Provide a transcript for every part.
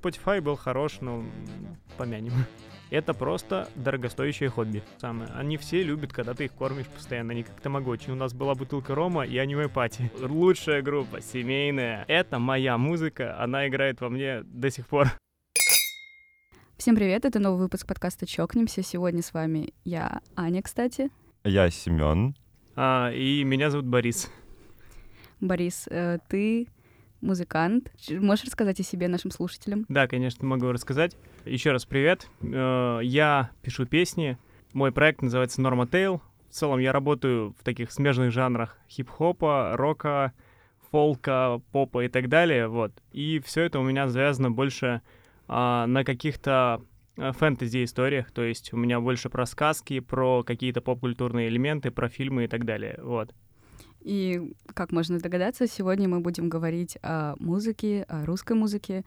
Spotify был хорош, но помянем. Это просто дорогостоящее хобби. Самое. Они все любят, когда ты их кормишь постоянно, они как тамагочи. У нас была бутылка рома и аниме пати. Лучшая группа, семейная. Это моя музыка, она играет во мне до сих пор. Всем привет, это новый выпуск подкаста «Чокнемся». Сегодня с вами я, Аня, кстати. Я Семен. А, и меня зовут Борис. Борис, э, ты музыкант. Можешь рассказать о себе нашим слушателям? Да, конечно, могу рассказать. Еще раз привет. Э, я пишу песни. Мой проект называется Norma Tale. В целом я работаю в таких смежных жанрах хип-хопа, рока, фолка, попа и так далее. Вот. И все это у меня завязано больше а, на каких-то э, фэнтези-историях, то есть у меня больше про сказки, про какие-то поп-культурные элементы, про фильмы и так далее, вот. И, как можно догадаться, сегодня мы будем говорить о музыке, о русской музыке,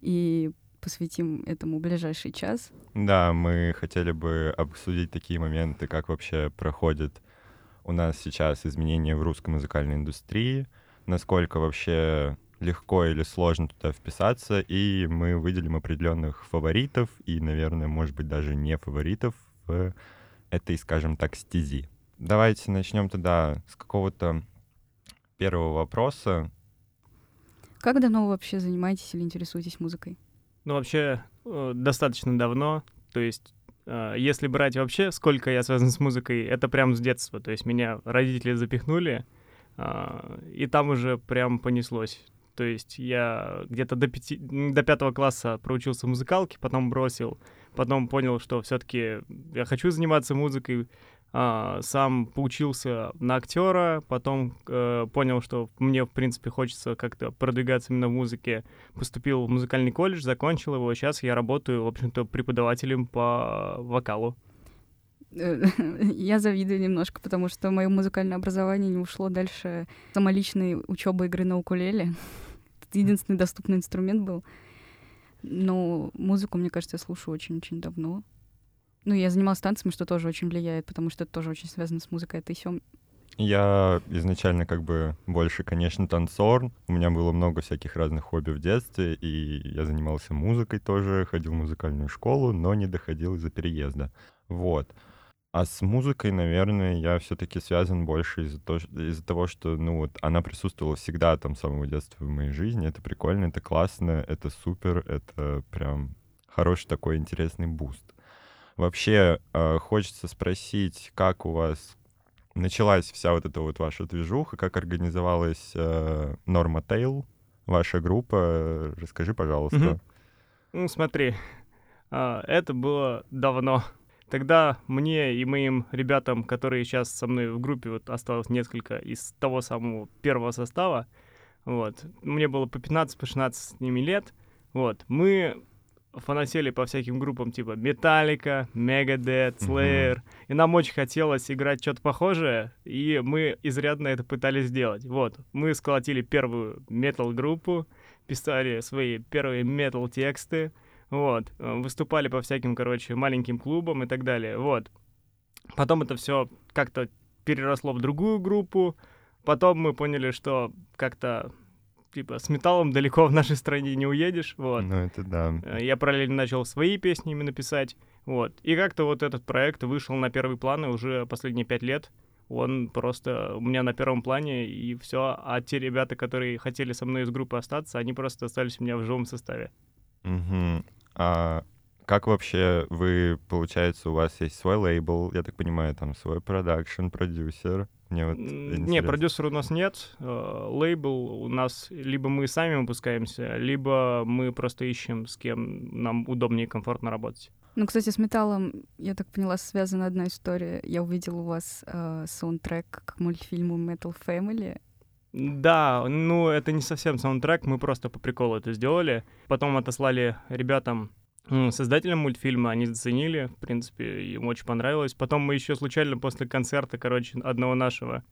и посвятим этому ближайший час. Да, мы хотели бы обсудить такие моменты, как вообще проходит у нас сейчас изменения в русской музыкальной индустрии, насколько вообще легко или сложно туда вписаться, и мы выделим определенных фаворитов и, наверное, может быть, даже не фаворитов в этой, скажем так, стези. Давайте начнем тогда с какого-то первого вопроса. Как давно вы вообще занимаетесь или интересуетесь музыкой? Ну, вообще, э, достаточно давно. То есть, э, если брать вообще, сколько я связан с музыкой, это прям с детства. То есть, меня родители запихнули, э, и там уже прям понеслось. То есть я где-то до, пяти, до пятого класса проучился в музыкалке, потом бросил, потом понял, что все-таки я хочу заниматься музыкой, а, сам поучился на актера, потом э, понял, что мне, в принципе, хочется как-то продвигаться именно в музыке. Поступил в музыкальный колледж, закончил его. Сейчас я работаю, в общем-то, преподавателем по вокалу. Я завидую немножко, потому что мое музыкальное образование не ушло дальше самоличной учебы игры на укулеле. Это единственный доступный инструмент был. Но музыку, мне кажется, я слушаю очень-очень давно. Ну, я занималась танцами, что тоже очень влияет, потому что это тоже очень связано с музыкой. Это еще я изначально как бы больше, конечно, танцор. У меня было много всяких разных хобби в детстве, и я занимался музыкой тоже, ходил в музыкальную школу, но не доходил из-за переезда. Вот. А с музыкой, наверное, я все-таки связан больше из-за того, из того, что, ну вот, она присутствовала всегда там с самого детства в моей жизни. Это прикольно, это классно, это супер, это прям хороший такой интересный boost. Вообще, э, хочется спросить, как у вас началась вся вот эта вот ваша движуха, как организовалась э, Norma Tale, ваша группа. Расскажи, пожалуйста. Угу. Ну, смотри, э, это было давно. Тогда мне и моим ребятам, которые сейчас со мной в группе, вот осталось несколько из того самого первого состава, вот, мне было по 15, по 16 с ними лет, вот, мы фанатели по всяким группам типа Metallica, Megadeth, Slayer. Mm-hmm. И нам очень хотелось играть что-то похожее, и мы изрядно это пытались сделать. Вот, мы сколотили первую метал-группу, писали свои первые метал-тексты, вот, выступали по всяким, короче, маленьким клубам и так далее, вот. Потом это все как-то переросло в другую группу, потом мы поняли, что как-то типа, с металлом далеко в нашей стране не уедешь, вот. Ну, это да. Э, я параллельно начал свои песни именно писать, вот. И как-то вот этот проект вышел на первый план, и уже последние пять лет он просто у меня на первом плане, и все. А те ребята, которые хотели со мной из группы остаться, они просто остались у меня в живом составе. Угу. А как вообще вы, получается, у вас есть свой лейбл, я так понимаю, там свой продакшн, продюсер? Мне вот не, продюсера у нас нет. Э, лейбл у нас либо мы сами выпускаемся, либо мы просто ищем, с кем нам удобнее и комфортно работать. Ну, кстати, с металлом, я так поняла, связана одна история. Я увидела у вас э, саундтрек к мультфильму Metal Family. Да, ну это не совсем саундтрек, мы просто по приколу это сделали. Потом отослали ребятам создателям мультфильма, они заценили, в принципе, им очень понравилось. Потом мы еще случайно после концерта, короче, одного нашего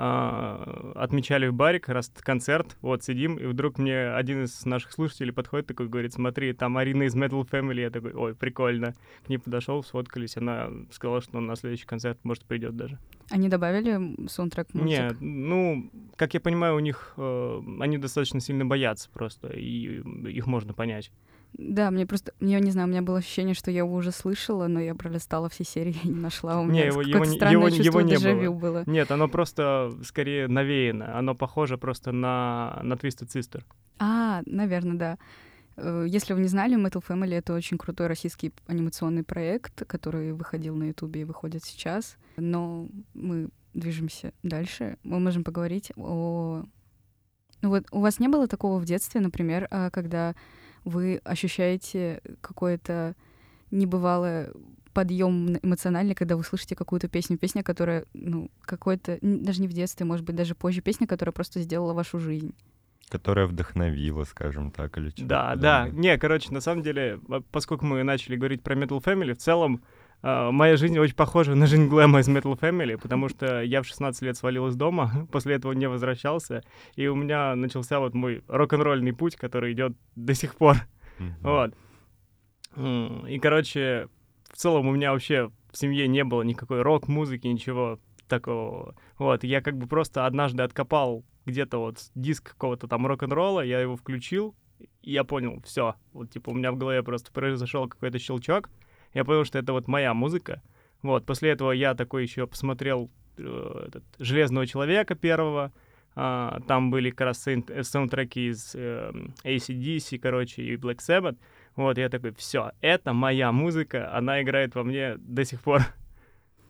а, отмечали в баре как раз концерт, вот сидим, и вдруг мне один из наших слушателей подходит такой, говорит, смотри, там Арина из Metal Family, я такой, ой, прикольно. К ней подошел, сфоткались, она сказала, что на следующий концерт, может, придет даже. Они добавили саундтрек мультик? Нет, ну, как я понимаю, у них, э, они достаточно сильно боятся просто, и их можно понять. Да, мне просто, я не знаю, у меня было ощущение, что я его уже слышала, но я пролистала все серии и не нашла. У меня Не, его- его его- чувство его не дежавю было. Нет, оно просто скорее навеяно. Оно похоже просто на, на Twisted Sister. А, наверное, да. Э, Если вы не знали, Metal Family — это очень крутой российский анимационный проект, который выходил на Ютубе и выходит сейчас. Но мы движемся дальше. Мы можем поговорить о... Ну вот у вас не было такого в детстве, например, а, когда вы ощущаете какое-то небывалое подъем эмоциональный, когда вы слышите какую-то песню, песня, которая, ну, какой-то, даже не в детстве, может быть, даже позже, песня, которая просто сделала вашу жизнь. Которая вдохновила, скажем так, или что Да, да. Не, короче, на самом деле, поскольку мы начали говорить про Metal Family, в целом моя жизнь очень похожа на жизнь Глэма из Metal Family, потому что я в 16 лет свалил из дома, после этого не возвращался, и у меня начался вот мой рок-н-ролльный путь, который идет до сих пор. Вот. М, И, короче, в целом у меня вообще в семье не было никакой рок-музыки, ничего такого. Вот, я как бы просто однажды откопал где-то вот диск какого-то там рок-н-ролла, я его включил, и я понял, все, вот типа у меня в голове просто произошел какой-то щелчок, я понял, что это вот моя музыка. Вот, после этого я такой еще посмотрел э, этот, «Железного человека» первого, а, там были как раз э, саундтреки из э, ACDC, короче, и Black Sabbath. Вот, я такой, все, это моя музыка, она играет во мне до сих пор.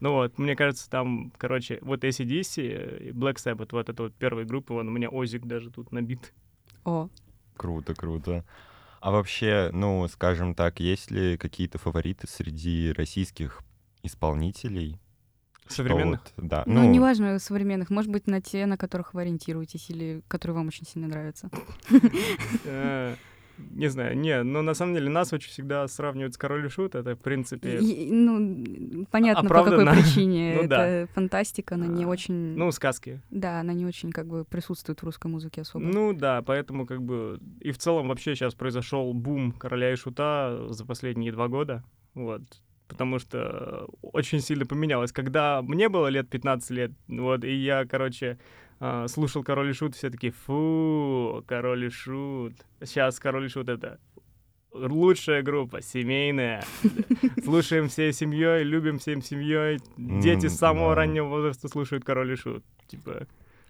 Ну вот, мне кажется, там, короче, вот ACDC и Black Sabbath, вот это вот первые группы, вон у меня Озик даже тут набит. О, Круто, круто. А вообще, ну, скажем так, есть ли какие-то фавориты среди российских исполнителей? Что Современных? вот, да, ну, неважно, современных, может быть, на те, на которых вы ориентируетесь или которые вам очень сильно нравятся. Не знаю, не, но на самом деле нас очень всегда сравнивают с Король и Шут, это, в принципе, И- ну, понятно, по какой Оправданно. причине. Ну да. Это фантастика, она не А, очень... ну, сказки. Да, она не очень как бы присутствует в русской музыке особо. Ну да, поэтому как бы и в целом вообще сейчас произошел бум короля и шута за последние два года, вот, потому что очень сильно поменялось. Когда мне было лет 15 лет, вот, и я, короче, а, слушал король и шут, все таки фу, король и шут. Сейчас король и шут это лучшая группа, семейная. Слушаем всей семьей, любим всем семьей. Дети с самого раннего возраста слушают король и шут. Типа,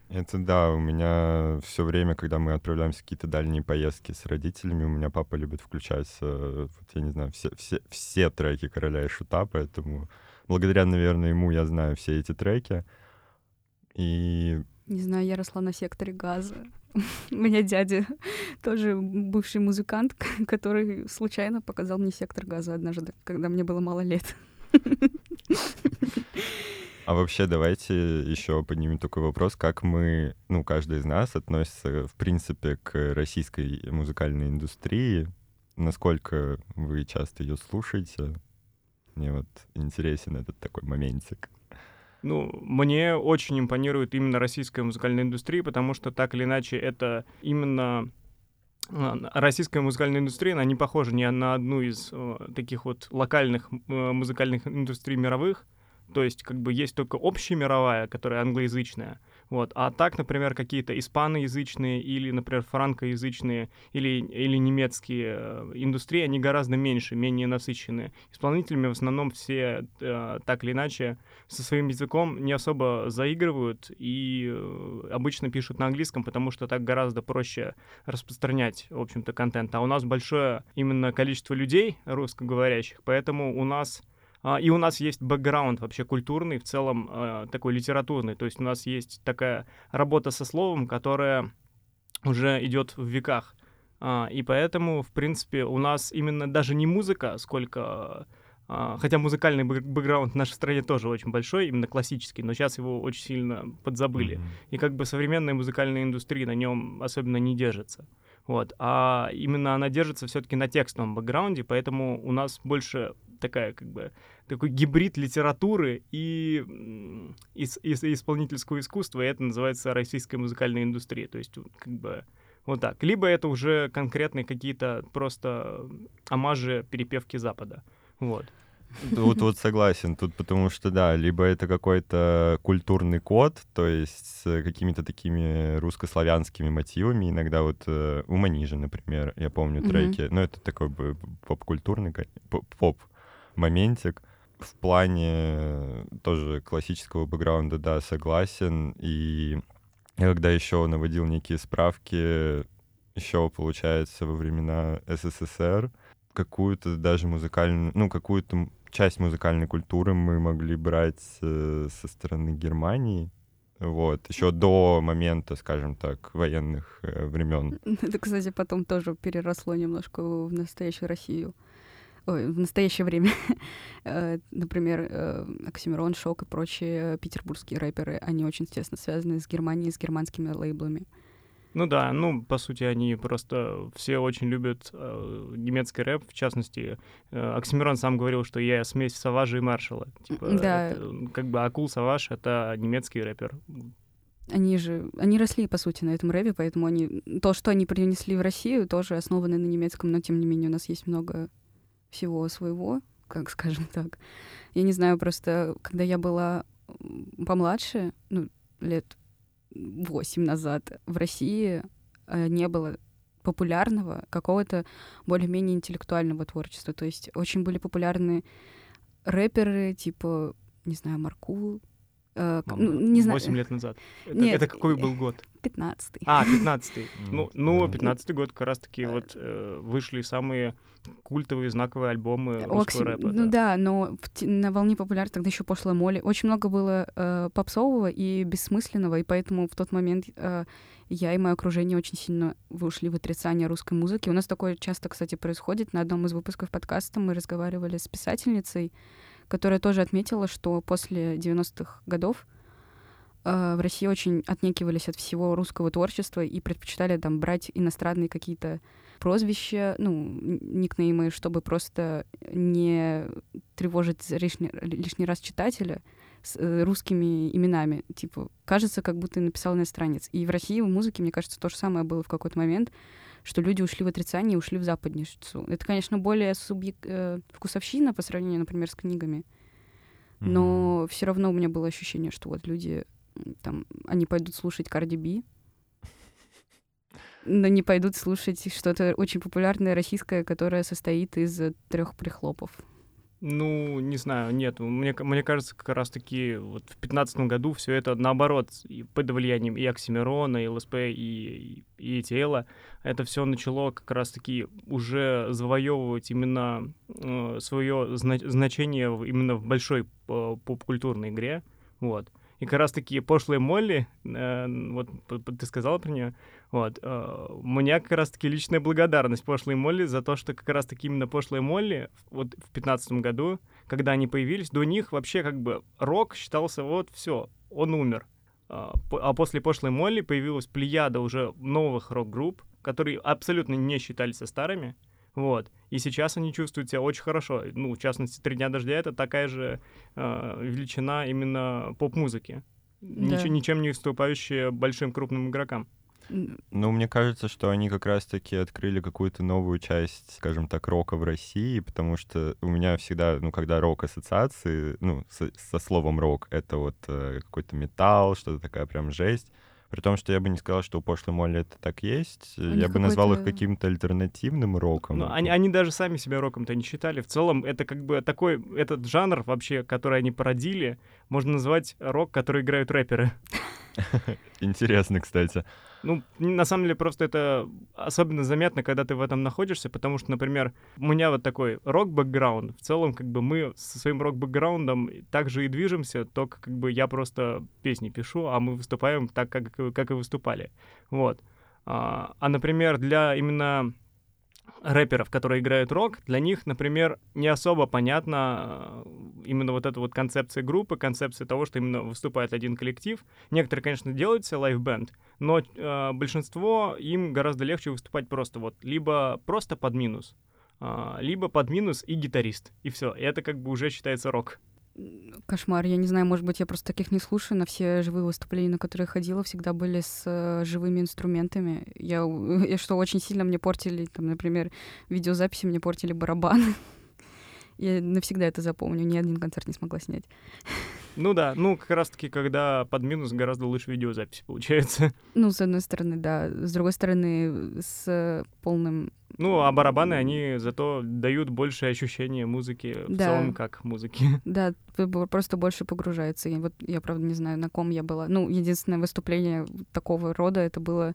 Это да, у меня все время, когда мы отправляемся в какие-то дальние поездки с родителями, у меня папа любит включать, э, вот, я не знаю, все, все, все треки Короля и Шута, поэтому благодаря, наверное, ему я знаю все эти треки. И Не знаю, я росла на секторе газа. У меня дядя тоже бывший музыкант, который случайно показал мне сектор газа однажды, когда мне было мало лет. А вообще давайте еще поднимем такой вопрос, как мы, ну, каждый из нас относится, в принципе, к российской музыкальной индустрии, насколько вы часто ее слушаете. Мне вот интересен этот такой моментик. Ну, мне очень импонирует именно российская музыкальная индустрия, потому что так или иначе это именно а, российская музыкальная индустрия, она не похожа ни на одну из э, таких вот локальных э, музыкальных индустрий мировых. То есть, как бы есть только общемировая, которая англоязычная. Вот. А так, например, какие-то испаноязычные или, например, франкоязычные или, или немецкие э, индустрии, они гораздо меньше, менее насыщенные. Исполнителями в основном все э, так или иначе со своим языком не особо заигрывают и э, обычно пишут на английском, потому что так гораздо проще распространять, в общем-то, контент. А у нас большое именно количество людей русскоговорящих, поэтому у нас и у нас есть бэкграунд вообще культурный, в целом э, такой литературный. То есть у нас есть такая работа со словом, которая уже идет в веках. А, и поэтому, в принципе, у нас именно даже не музыка, сколько... а, хотя музыкальный бэк- бэкграунд в нашей стране тоже очень большой, именно классический, но сейчас его очень сильно подзабыли. Мгм. И как бы современная музыкальная индустрия на нем особенно не держится. Вот. А именно она держится все-таки на текстовом бэкграунде, поэтому у нас больше такая как бы такой гибрид литературы и, и, и исполнительского искусства, и это называется российская музыкальная индустрия. То есть как бы вот так. Либо это уже конкретные какие-то просто омажи, перепевки Запада. Вот. Тут вот согласен, тут потому что, да, либо это какой-то культурный код, то есть с какими-то такими русско-славянскими мотивами, иногда вот э, у Манижа, например, я помню треки, mm-hmm. но это такой бы поп-культурный, поп-моментик, в плане тоже классического бэкграунда, да, согласен. И я когда еще наводил некие справки, еще, получается, во времена СССР, какую-то даже музыкальную, ну, какую-то часть музыкальной культуры мы могли брать э, со стороны Германии, вот, еще до момента, скажем так, военных э, времен. Это, кстати, потом тоже переросло немножко в настоящую Россию ой, в настоящее время, э, например, Оксимирон, Шок и прочие петербургские рэперы, они очень тесно связаны с Германией, с германскими лейблами. Ну да, ну, по сути, они просто все очень любят э, немецкий рэп, в частности, э, Оксимирон сам говорил, что я смесь Саважа и Маршала. Типа, да. Это, как бы Акул Саваж — это немецкий рэпер. Они же, они росли, по сути, на этом рэпе, поэтому они, то, что они принесли в Россию, тоже основано на немецком, но, тем не менее, у нас есть много всего своего, как скажем так. Я не знаю, просто когда я была помладше, ну, лет восемь назад, в России э, не было популярного какого-то более-менее интеллектуального творчества. То есть очень были популярны рэперы, типа, не знаю, Маркул, Э, ну, не знаю. 8 лет назад. Это, Нет, это какой был год? 15-й. А, 15-й. Ну, ну 15-й год как раз-таки вот э, вышли самые культовые знаковые альбомы русского Окси... рэпа. Ну да, да но в, на волне популярности тогда еще пошлая моли. Очень много было э, попсового и бессмысленного, и поэтому в тот момент э, я и мое окружение очень сильно вышли в отрицание русской музыки. У нас такое часто, кстати, происходит. На одном из выпусков подкаста мы разговаривали с писательницей, которая тоже отметила, что после 90-х годов э, в России очень отнекивались от всего русского творчества и предпочитали там брать иностранные какие-то прозвища, ну, никнеймы, чтобы просто не тревожить лишний, лишний раз читателя с э, русскими именами. Типа, кажется, как будто написал иностранец. И в России в музыке, мне кажется, то же самое было в какой-то момент что люди ушли в отрицание и ушли в западницу. Это, конечно, более субъек... э, вкусовщина по сравнению, например, с книгами. Но mm-hmm. все равно у меня было ощущение, что вот люди там, они пойдут слушать Карди Би, но не пойдут слушать что-то очень популярное российское, которое состоит из трех прихлопов. Ну, не знаю, нет. Мне, мне кажется, как раз-таки вот в 2015 году все это наоборот, и под влиянием и Оксимирона, и ЛСП, и, и ETL, это все начало как раз-таки уже завоевывать именно э, свое зна- значение именно в большой э, поп-культурной игре. Вот. И как раз-таки пошлые Молли, э, вот ты сказала про нее, вот, э, у меня как раз-таки личная благодарность пошлой Молли за то, что как раз-таки именно пошлые Молли вот в пятнадцатом году, когда они появились, до них вообще как бы рок считался вот все, он умер. А, а после пошлой Молли появилась плеяда уже новых рок-групп, которые абсолютно не считались старыми, вот. И сейчас они чувствуют себя очень хорошо. Ну, в частности, «Три дня дождя» — это такая же э, величина именно поп-музыки. Да. Нич- ничем не уступающая большим крупным игрокам. Ну, мне кажется, что они как раз-таки открыли какую-то новую часть, скажем так, рока в России, потому что у меня всегда, ну, когда рок-ассоциации, ну, со, со словом рок, это вот э, какой-то металл, что-то такая прям жесть. При том, что я бы не сказал, что у пошлой Молли это так есть. У я бы назвал их каким-то альтернативным роком. Но они, они даже сами себя роком-то не считали. В целом, это как бы такой, этот жанр вообще, который они породили, можно назвать рок, который играют рэперы. Интересно, кстати. Ну, на самом деле, просто это особенно заметно, когда ты в этом находишься, потому что, например, у меня вот такой рок-бэкграунд. В целом, как бы мы со своим рок-бэкграундом также и движемся, только как бы я просто песни пишу, а мы выступаем так, как, как и выступали. Вот. А, а, например, для именно рэперов, которые играют рок, для них, например, не особо понятна э, именно вот эта вот концепция группы, концепция того, что именно выступает один коллектив. Некоторые, конечно, делают себе live band, но э, большинство им гораздо легче выступать просто вот либо просто под минус, э, либо под минус и гитарист, и все. И это как бы уже считается рок кошмар. Я не знаю, может быть, я просто таких не слушаю, но все живые выступления, на которые ходила, всегда были с э, живыми инструментами. Я, я что, очень сильно мне портили, там, например, видеозаписи мне портили барабаны. Я навсегда это запомню, ни один концерт не смогла снять. Ну да, ну как раз-таки, когда под минус гораздо лучше видеозапись получается. Ну, с одной стороны, да. С другой стороны, с полным... Ну, а барабаны, они зато дают большее ощущение музыки в Да. целом как музыки. Да, просто больше погружается. И вот я, правда, не знаю, на ком я была. Ну, единственное выступление такого рода, это было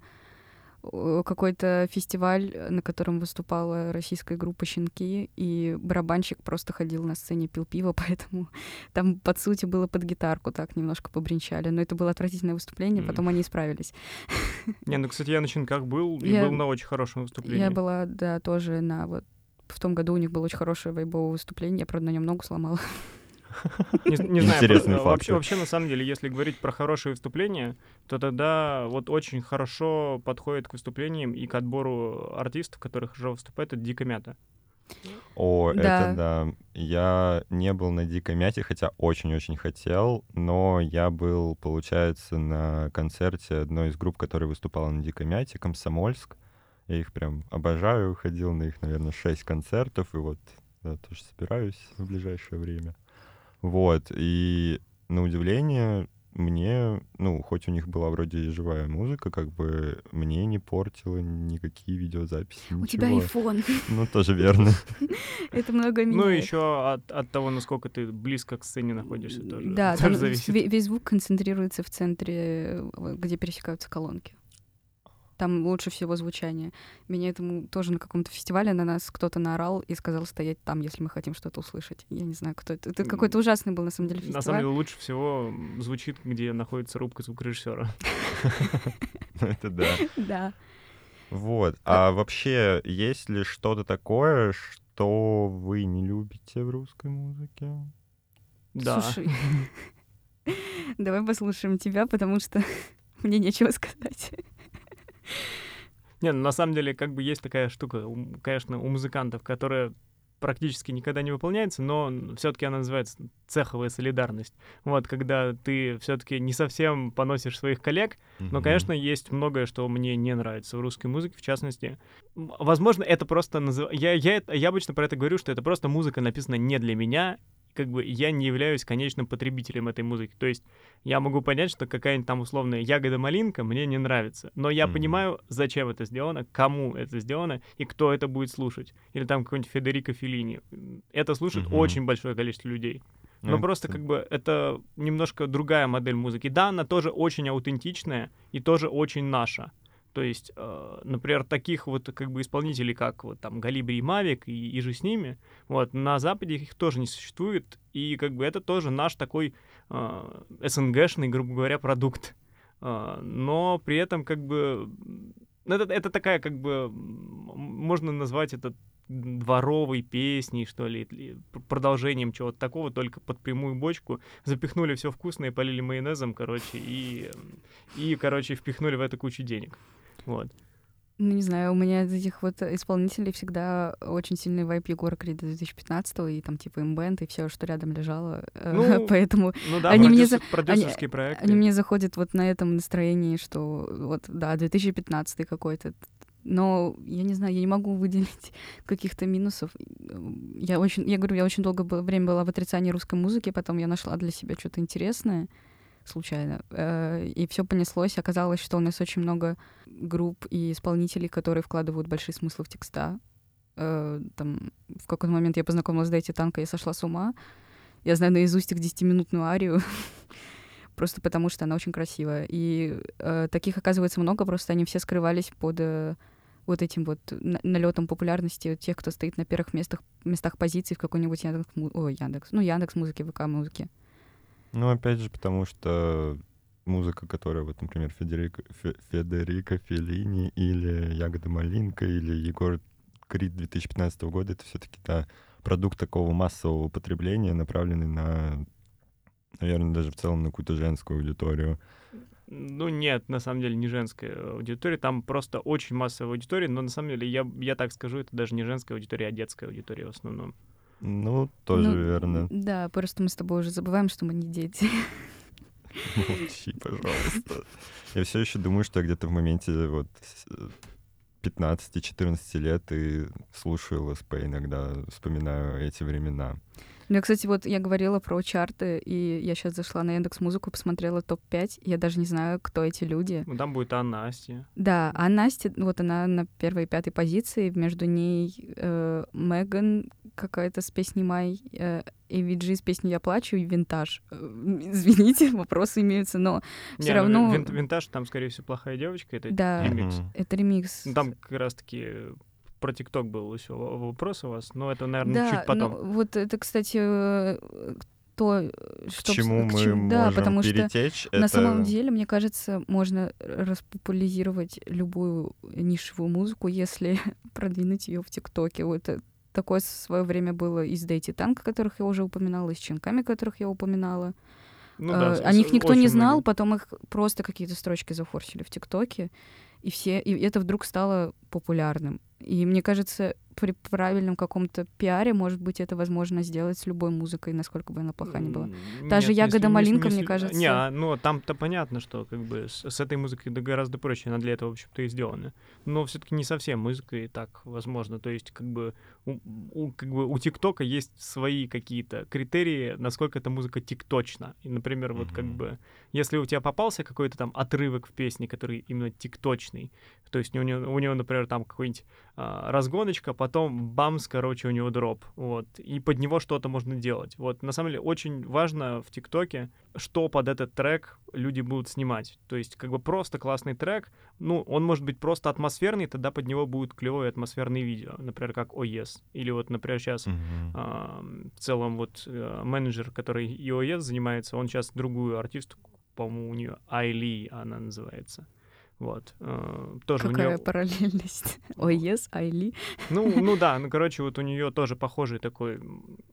какой-то фестиваль, э, на котором выступала российская группа «Щенки», и барабанщик просто ходил на сцене, пил пиво, поэтому там, под сути, было под гитарку так немножко побринчали. Но это было отвратительное выступление, потом они исправились. Не, ну, кстати, я на щенках был, и Я- был на очень хорошем выступлении. Я была, да, тоже на вот... В том году у них было очень хорошее вайбовое выступление, я, правда, на нем ногу сломала. Не, не знаю, просто вообще, факты. вообще, на самом деле, если говорить про хорошие выступления, то тогда вот очень хорошо подходит к выступлениям и к отбору артистов, которых уже выступает, это Дика Мята. О, Да. это да. Я не был на Дикой Мяте, хотя очень-очень хотел, но я был, получается, на концерте одной из групп, которая выступала на Дикой Мяте, Комсомольск. Я их прям обожаю, ходил на их, наверное, шесть концертов, и вот да, тоже собираюсь в ближайшее время. Вот, и на удивление мне, ну, хоть у них была вроде и живая музыка, как бы мне не портило никакие видеозаписи, У тебя айфон. Ну, тоже верно. Это много Ну, меняет. еще от, от того, насколько ты близко к сцене находишься, тоже, Да, тоже там весь звук концентрируется в центре, где пересекаются колонки. Там лучше всего звучание. Меня этому тоже на каком-то фестивале на нас кто-то наорал и сказал стоять там, если мы хотим что-то услышать. Я не знаю, кто это. Это какой-то ужасный был, на самом деле, фестиваль. На самом деле лучше всего звучит, где находится рубка звукорежиссера. Это да. Да. Вот. А вообще, есть ли что-то такое, что вы не любите в русской музыке? Да. Слушай, давай послушаем тебя, потому что мне нечего сказать. Не, ну, на самом деле, как бы есть такая штука, конечно, у музыкантов, которая практически никогда не выполняется, но все-таки она называется цеховая солидарность. Вот, когда ты все-таки не совсем поносишь своих коллег, но, конечно, есть многое, что мне не нравится в русской музыке, в частности. Возможно, это просто... назыв- Я, я, я обычно про это говорю, что это просто музыка написана не для меня, как бы я не являюсь конечным потребителем этой музыки. То есть я могу понять, что какая-нибудь там условная ягода-малинка мне не нравится, но я Мгм. понимаю, зачем это сделано, кому это сделано и кто это будет слушать. Или там какой-нибудь Федерико Феллини. Это слушает Мгм. очень большое количество людей. Но Ну, просто как бы это немножко другая модель музыки. Да, она тоже очень аутентичная и тоже очень наша. То есть, э, например, таких вот как бы исполнителей, как вот там Галибри и Мавик и, и же с ними, вот, на Западе их тоже не существует, и как бы это тоже наш такой э, СНГшный, грубо говоря, продукт. Э, но при этом как бы ну, это, это такая как бы можно назвать это дворовой песней, что ли, продолжением чего-то такого, только под прямую бочку. Запихнули все вкусное, полили майонезом, короче, и, и, короче, впихнули в это кучу денег. Вот. Ну, не знаю, у меня из этих вот исполнителей всегда очень сильный вайп Егора Крида 2015 и там типа имбенд и все, что рядом лежало. Э, Ну, Поэтому Ну да, Они мне продюсер- за- продюсерские проекты. они мне заходят вот на этом настроении, что вот, да, 2015 какой-то. Но я не знаю, я не могу выделить каких-то минусов. Я очень, я говорю, я очень долгое время была в отрицании русской музыки, потом я нашла для себя что-то интересное случайно. э, И все понеслось. Оказалось, что у нас очень много групп и исполнителей, которые вкладывают большие смыслы в текста. Э, Там в какой-то момент я познакомилась с Дайти Танка, я сошла с ума. Я знаю наизусть их 10-минутную арию, просто потому что она очень красивая. И э, таких, оказывается, много, просто они все скрывались под вот этим вот на- налетом популярности тех, кто стоит на первых местах, местах позиций в какой-нибудь Яндекс, ой, Яндекс, ну, Яндекс музыки, ВК музыки. Ну, опять же, потому что музыка, которая, вот, например, Федерико, Фе- Федерико Феллини или Ягода Малинка или Егор Крид 2015 года, это все-таки да, продукт такого массового потребления, направленный на, наверное, даже в целом на какую-то женскую аудиторию. Ну нет, на самом деле не женская аудитория, там просто очень массовая аудитория, но на самом деле я, я так скажу, это даже не женская аудитория, а детская аудитория в основном. Ну, тоже Ну, верно. Да, просто мы с тобой уже забываем, что мы не дети. Молчи, пожалуйста. Я все еще думаю, что я где-то в моменте вот с- 15-14 лет и слушаю ЛСП иногда, вспоминаю эти времена. Ну, кстати, вот я говорила про чарты, и я сейчас зашла на Яндекс Музыку, посмотрела топ-5. Я даже не знаю, кто эти люди. Ну, там будет Анна Асти. Да, а Настя, вот она на первой и пятой позиции, между ней э, Меган какая-то с песней Май, э, AVG с песней «Я плачу» и «Винтаж». Э, Извините, вопросы имеются, но все Не, ну, равно... вин- винтаж, там, скорее всего, плохая девочка, это Да. ремикс. Это ремикс. Ну, Там как раз-таки про ТикТок был еще вопрос у вас, но это, наверное, да, чуть потом. ну, вот это, кстати, э, то, К что... чему мы чему- да, можем потому что перетечь? На это- самом деле, мне кажется, можно распопуляризировать любую нишевую музыку, если продвинуть ее в ТикТоке. Вот это такое в свое время было и с Дейти Танк, которых я уже упоминала, и с Щенками, которых я упоминала. Ну да, Э, с- О них никто не знал, много. потом их просто какие-то строчки зафорсили в ТикТоке, и все, и это вдруг стало популярным. И мне кажется, при правильном каком-то пиаре, может быть, это возможно сделать с любой музыкой, насколько бы она плоха ни была. М, Та же нет, «Ягода малинка», если- мне кажется. Не, а, ну там-то понятно, что как бы с, с этой музыкой да гораздо проще, она для этого, в общем-то, и сделана. Но все-таки не совсем музыкой так возможно. То есть, как бы, у, у- как бы у ТикТока есть свои какие-то критерии, насколько эта музыка тикточна. И, например, вот как бы, если у тебя попался какой-то там отрывок в песне, который именно тикточный, то есть у него, у него например, там какой-нибудь а, разгоночка, потом бамс, короче, у него дроп, вот, и под него что-то можно делать. Вот, на самом деле, очень важно в ТикТоке, что под этот трек люди будут снимать. То есть, как бы просто классный трек, ну, он может быть просто атмосферный, тогда под него будет клевое атмосферное видео, например, как OES. Или вот, например, сейчас Мгм. а, в целом вот э, менеджер, который iOS занимается, он сейчас другую артистку, по-моему, у нее Айли она называется. Вот. э, тоже у Какая нее параллельность? Ой, yes, Айли. ну, ну да, ну короче, вот у нее тоже похожий такой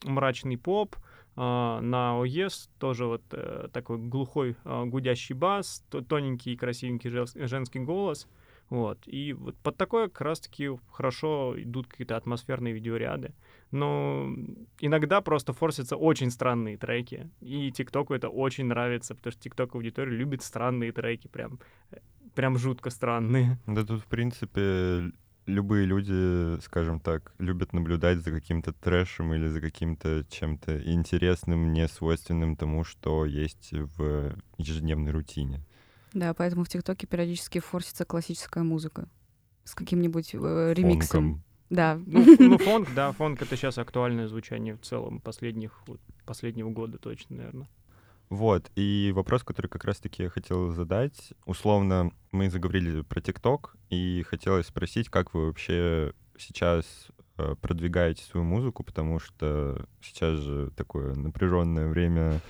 мрачный поп. а, на ОЕС тоже вот э, такой глухой гудящий бас, то- тоненький и красивенький женский голос. Вот. И вот под такое как раз-таки хорошо идут какие-то атмосферные видеоряды. Но иногда просто форсятся очень странные треки. И ТикТоку это очень нравится, потому что ТикТок аудитория любит странные треки, прям, э, прям жутко странные. Да тут, в принципе, любые люди, скажем так, любят наблюдать за каким-то трэшем или за каким-то чем-то интересным, не свойственным тому, что есть в ежедневной рутине. Да, поэтому в ТикТоке периодически форсится классическая музыка с каким-нибудь э, ремиксом. Фонком. Да. Ну, ну, фонк, да, фонк это сейчас актуальное звучание в целом последних, вот, последнего года точно, наверное. Вот, и вопрос, который как раз-таки я хотел задать. Условно, мы заговорили про ТикТок, и хотелось спросить, как вы вообще сейчас э, продвигаете свою музыку, потому что сейчас же такое напряженное время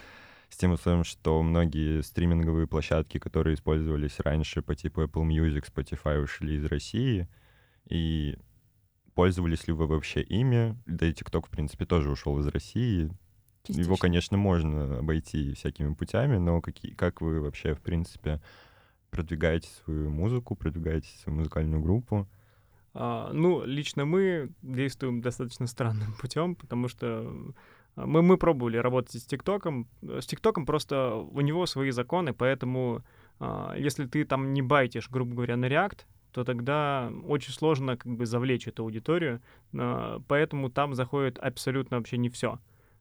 с тем условием, что многие стриминговые площадки, которые использовались раньше по типу Apple Music, Spotify, ушли из России, и пользовались ли вы вообще ими? Да и TikTok, в принципе, тоже ушел из России. Его, конечно, можно обойти всякими путями, но какие, как вы вообще, в принципе, продвигаете свою музыку, продвигаете свою музыкальную группу? А, ну, лично мы действуем достаточно странным путем, потому что а, мы, мы пробовали работать с ТикТоком. С ТикТоком просто у него свои законы, поэтому а, если ты там не байтишь, грубо говоря, на React, то тогда очень сложно как бы завлечь эту аудиторию, а, поэтому там заходит абсолютно вообще не все.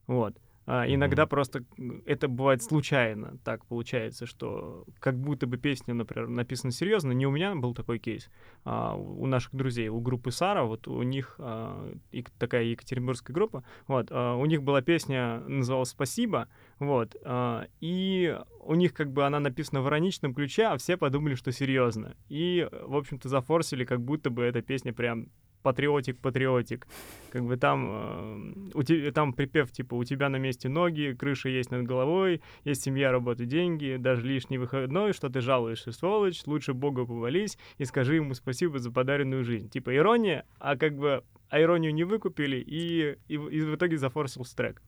Вот. А, иногда Мгм. просто это бывает случайно. Так получается, что как будто бы песня, например, написана серьезно. Не у меня был такой кейс, а у наших друзей, у группы Сара, вот у них а, и такая екатеринбургская группа, вот, а, у них была песня, называлась «Спасибо», вот, а, и у них как бы она написана в ироничном ключе, а все подумали, что серьезно. И, в общем-то, зафорсили, как будто бы эта песня прям патриотик, патриотик. Как бы там, э, у те- там припев типа «У тебя на месте ноги, крыша есть над головой, есть семья, работа, деньги, даже лишний выходной, что ты жалуешься, сволочь, лучше Бога повались и скажи ему спасибо за подаренную жизнь». Типа ирония, а как бы а иронию не выкупили, и, и, и в итоге зафорсился трек.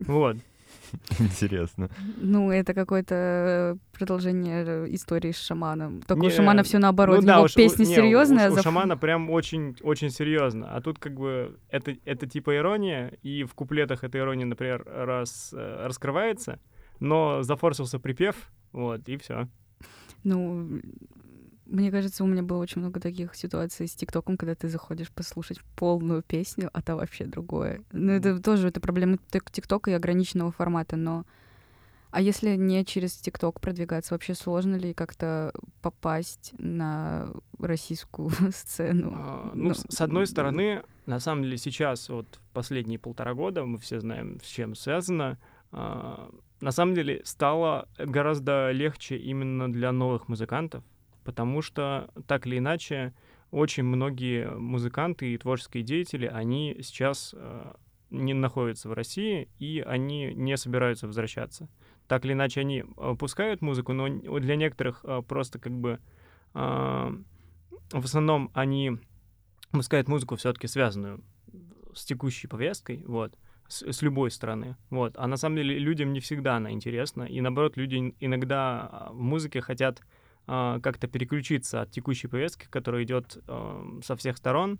Вот. Интересно. Ну, это какое-то э, продолжение э, истории с шаманом. Только Не, у шамана все наоборот. Ну да, Его уж у- песня не, серьезная. У, у шамана прям очень, очень серьезно. А тут как бы это, это типа ирония, и в куплетах эта ирония, например, раз, э, раскрывается, но зафорсился припев, вот, и все. Ну, Мне кажется, у меня было очень много таких ситуаций с ТикТоком, когда ты заходишь послушать полную песню, а там вообще другое. Ну, это тоже это проблема ТикТока и ограниченного формата, но... А если не через ТикТок продвигаться, вообще сложно ли как-то попасть на российскую сцену? А, ну, ну, с одной стороны, на самом деле сейчас, вот последние полтора года, мы все знаем, с чем связано, а, на самом деле стало гораздо легче именно для новых музыкантов, потому что так или иначе очень многие музыканты и творческие деятели, они сейчас э, не находятся в России, и они не собираются возвращаться. Так или иначе, они пускают музыку, но для некоторых э, просто как бы э, в основном они выпускают музыку все-таки связанную с текущей повесткой, вот, с, с любой стороны, вот. А на самом деле людям не всегда она интересна, и наоборот, люди иногда а, в музыке хотят э, как-то переключиться от текущей повестки, которая идет со всех сторон,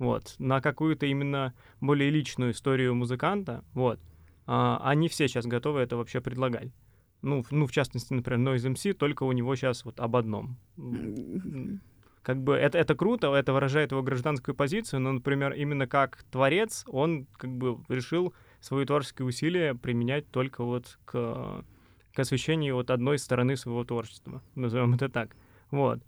вот, на какую-то именно более личную историю музыканта, вот. Э, они все сейчас готовы это вообще предлагать. Ну, ну, в частности, например, Noise MC, только у него сейчас вот об одном. Как бы это, это круто, это выражает его гражданскую позицию, но, например, именно как творец, он как бы решил свои творческие усилия применять только вот к к освещению вот одной стороны своего творчества, назовем это так. Вот.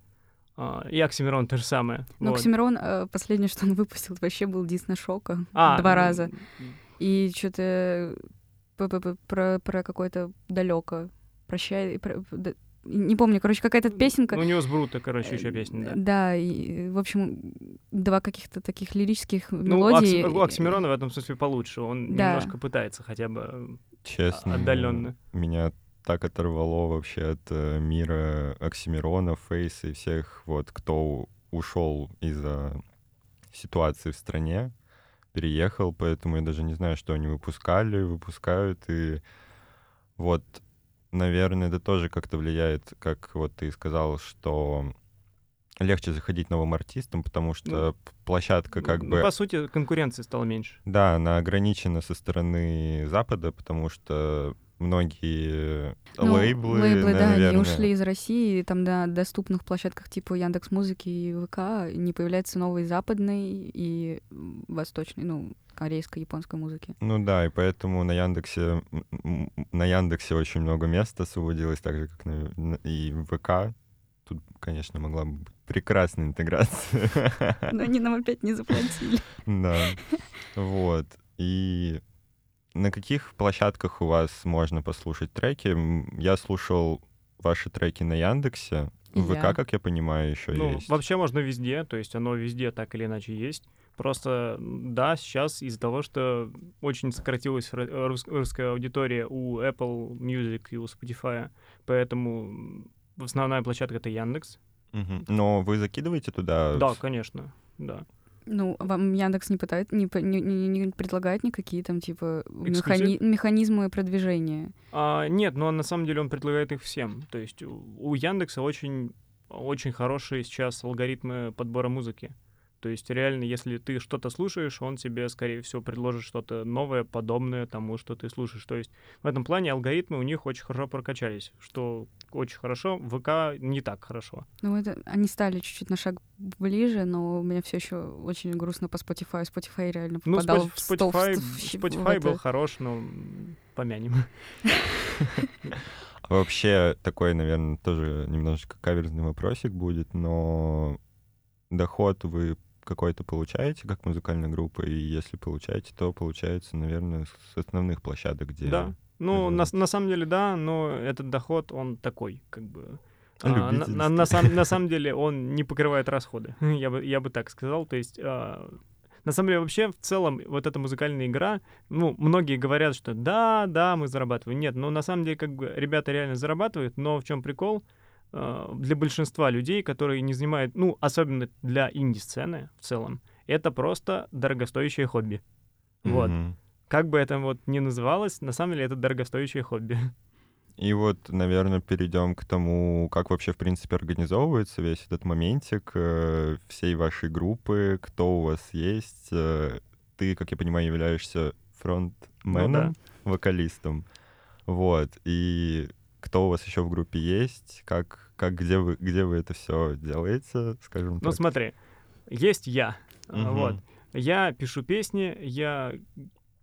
А, и Оксимирон то же самое. Но вот. Оксимирон, э, последнее, что он выпустил, вообще был дис на Шока а, два раза. И что-то про, про какое-то далеко. Прощай, про, да, не помню, короче, какая-то песенка. Ну, у него с Брута, короче, еще песня, да. Да, и, в общем, два каких-то таких лирических ну, мелодий. У Оксимирона в этом смысле получше, он да. немножко пытается хотя бы Честно, отдаленно. Меня так оторвало вообще от э, мира Оксимирона, Фейса и всех вот, кто ушел из-за ситуации в стране, переехал, поэтому я даже не знаю, что они выпускали, выпускают, и вот, наверное, это тоже как-то влияет, как вот ты сказал, что легче заходить новым артистам, потому что ну, площадка как ну, бы... по сути, конкуренции стало меньше. Да, она ограничена со стороны Запада, потому что многие ну, лейблы, лейблы, наверное. да, они ушли из России, там на доступных площадках типа Яндекс Музыки и ВК не появляется новой западной и восточной, ну, корейской, японской музыки. Ну да, и поэтому на Яндексе на Яндексе очень много места освободилось, так же как на, и в ВК. Тут, конечно, могла бы быть прекрасная интеграция. Но они нам опять не заплатили. Да. Вот. И на каких площадках у вас можно послушать треки? Я слушал ваши треки на Яндексе. В ВК, как я понимаю, еще ну, есть. Вообще можно везде, то есть оно везде так или иначе есть. Просто, да, сейчас из-за того, что очень сократилась рус- русская аудитория у Apple Music и у Spotify, поэтому основная площадка — это Яндекс. Угу. Но вы закидываете туда? Да, конечно, да. Ну, вам Яндекс не пытает, не, не, не, предлагает никакие там типа механи, механизмы продвижения? А, нет, но на самом деле он предлагает их всем. То есть у, у Яндекса очень очень хорошие сейчас алгоритмы подбора музыки. То есть реально, если ты что-то слушаешь, он тебе, скорее всего, предложит что-то новое, подобное тому, что ты слушаешь. То есть в этом плане алгоритмы у них очень хорошо прокачались, что очень хорошо, в ВК не так хорошо. Ну, это они стали чуть-чуть на шаг ближе, но у меня все еще очень грустно по Spotify. Spotify реально попадал ну, в Spotify, в Spotify был хорош, но помянем. Вообще, такой, наверное, тоже немножечко каверзный вопросик будет, но доход вы какой-то получаете как музыкальная группа, и если получаете, то получается, наверное, с основных площадок, где... Да, ну, на, на самом деле, да, но этот доход, он такой, как бы... А, на, на, на, сам, на самом деле он не покрывает расходы, я, бы, я бы так сказал. То есть, а, на самом деле, вообще, в целом, вот эта музыкальная игра, ну, многие говорят, что да, да, мы зарабатываем. Нет, но на самом деле, как бы, ребята реально зарабатывают, но в чем прикол? Э, для большинства людей, которые не занимают, ну, особенно для инди-сцены в целом, это просто дорогостоящее хобби. Mm-hmm. Вот. Как бы это вот ни называлось, на самом деле это дорогостоящее хобби. И вот, наверное, перейдем к тому, как вообще, в принципе, организовывается весь этот моментик э, всей вашей группы, кто у вас есть. Э, ты, как я понимаю, являешься фронтменом, ну, да. вокалистом. Вот. И кто у вас еще в группе есть, как, как где, вы, где вы это все делаете, скажем так? Ну смотри, есть я, угу. вот. Я пишу песни, я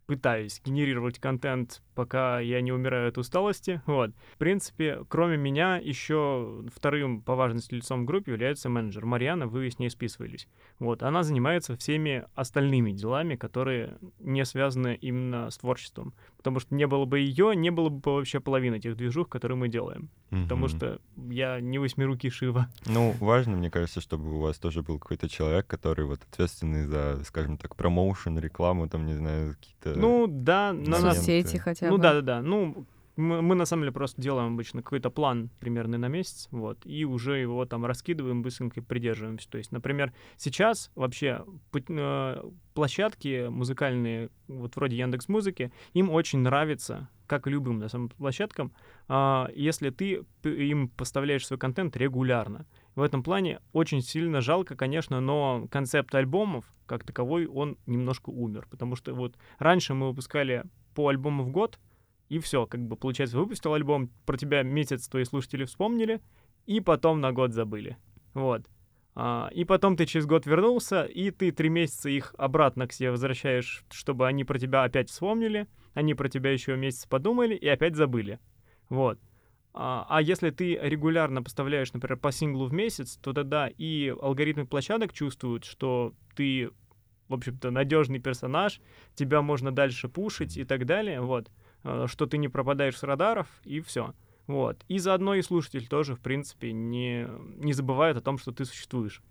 пытаюсь генерировать контент, пока я не умираю от усталости. Вот. В принципе, кроме меня, еще вторым по важности лицом в группе является менеджер. Марьяна, вы с ней списывались. Вот. Она занимается всеми остальными делами, которые не связаны именно с творчеством. Потому что не было бы ее, не было бы вообще половины тех движух, которые мы делаем. Mm-hmm. Потому что я не восьмирукий Шива. Ну, важно, мне кажется, чтобы у вас тоже был какой-то человек, который вот ответственный за, скажем так, промоушен, рекламу, там, не знаю, какие-то... Ну, да. На Соцсети хотя бы. Ну, да-да-да. Ну, мы, мы на самом деле просто делаем обычно какой-то план примерно на месяц, вот, и уже его там раскидываем, быстренько придерживаемся. То есть, например, сейчас вообще э, площадки музыкальные, вот вроде Яндекс Музыки, им очень нравится, как и любым на самом площадкам, э, если ты им поставляешь свой контент регулярно. В этом плане очень сильно жалко, конечно, но концепт альбомов как таковой, он немножко умер, потому что вот раньше мы выпускали по альбому в год, и все, как бы, получается, выпустил альбом, про тебя месяц твои слушатели вспомнили, и потом на год забыли. Вот. А, и потом ты через год вернулся, и ты три месяца их обратно к себе возвращаешь, чтобы они про тебя опять вспомнили, они про тебя еще месяц подумали и опять забыли. Вот. А, а если ты регулярно поставляешь, например, по синглу в месяц, то тогда и алгоритмы площадок чувствуют, что ты, в общем-то, надежный персонаж, тебя можно дальше пушить и так далее. Вот. Э, что ты не пропадаешь с радаров, и все. Вот. И заодно и слушатель тоже, в принципе, не, не забывает о том, что ты существуешь.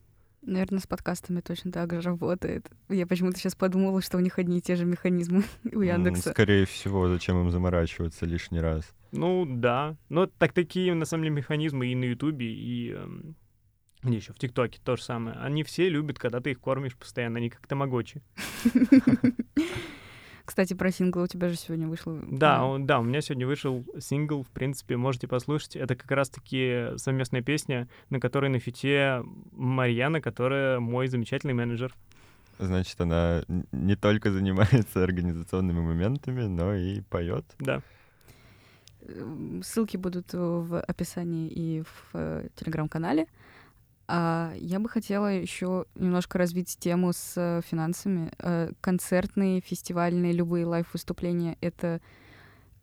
Наверное, с подкастами точно так же работает. Я почему-то сейчас подумала, что у них одни и те же механизмы у Яндекса. Скорее всего, зачем им заморачиваться лишний раз? Ну да. Но так такие на самом деле механизмы и на Ютубе, и эм, где еще в ТикТоке то же самое. Они все любят, когда ты их кормишь постоянно, они как тамагочи. Кстати, про сингл у тебя же сегодня вышел. Да, он, да, у меня сегодня вышел сингл, в принципе, можете послушать. Это как раз-таки совместная песня, на которой на фите Марьяна, которая мой замечательный менеджер. Значит, она не только занимается организационными моментами, но и поет. Да. Ссылки будут в описании и в э, телеграм-канале. А я бы хотела еще немножко развить тему с э, финансами. Э, концертные, фестивальные, любые лайв-выступления — это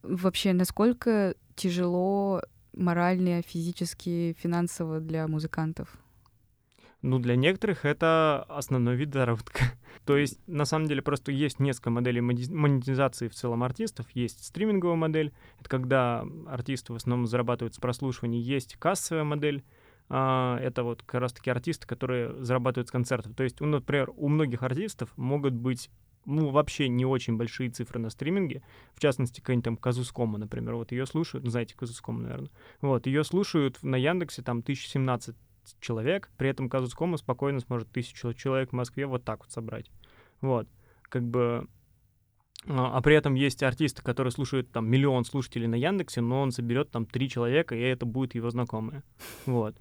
вообще насколько тяжело морально, физически, финансово для музыкантов? Ну, для некоторых это основной вид заработка. То есть, на самом деле, просто есть несколько моделей монетизации в целом артистов. Есть стриминговая модель, это когда артисты в основном зарабатывают с прослушивания. Есть кассовая модель, это вот как раз-таки артисты, которые зарабатывают с концертов. То есть, ну, например, у многих артистов могут быть ну, вообще не очень большие цифры на стриминге. В частности, какая-нибудь там Казускома, например. Вот ее слушают, ну, знаете Казускому, наверное. Вот, ее слушают на Яндексе там 1017 человек, при этом Казускома спокойно сможет тысячу человек в Москве вот так вот собрать. Вот, как бы... А, а при этом есть артисты, которые слушают там миллион слушателей на Яндексе, но он соберет там три человека, и это будет его знакомые. Вот.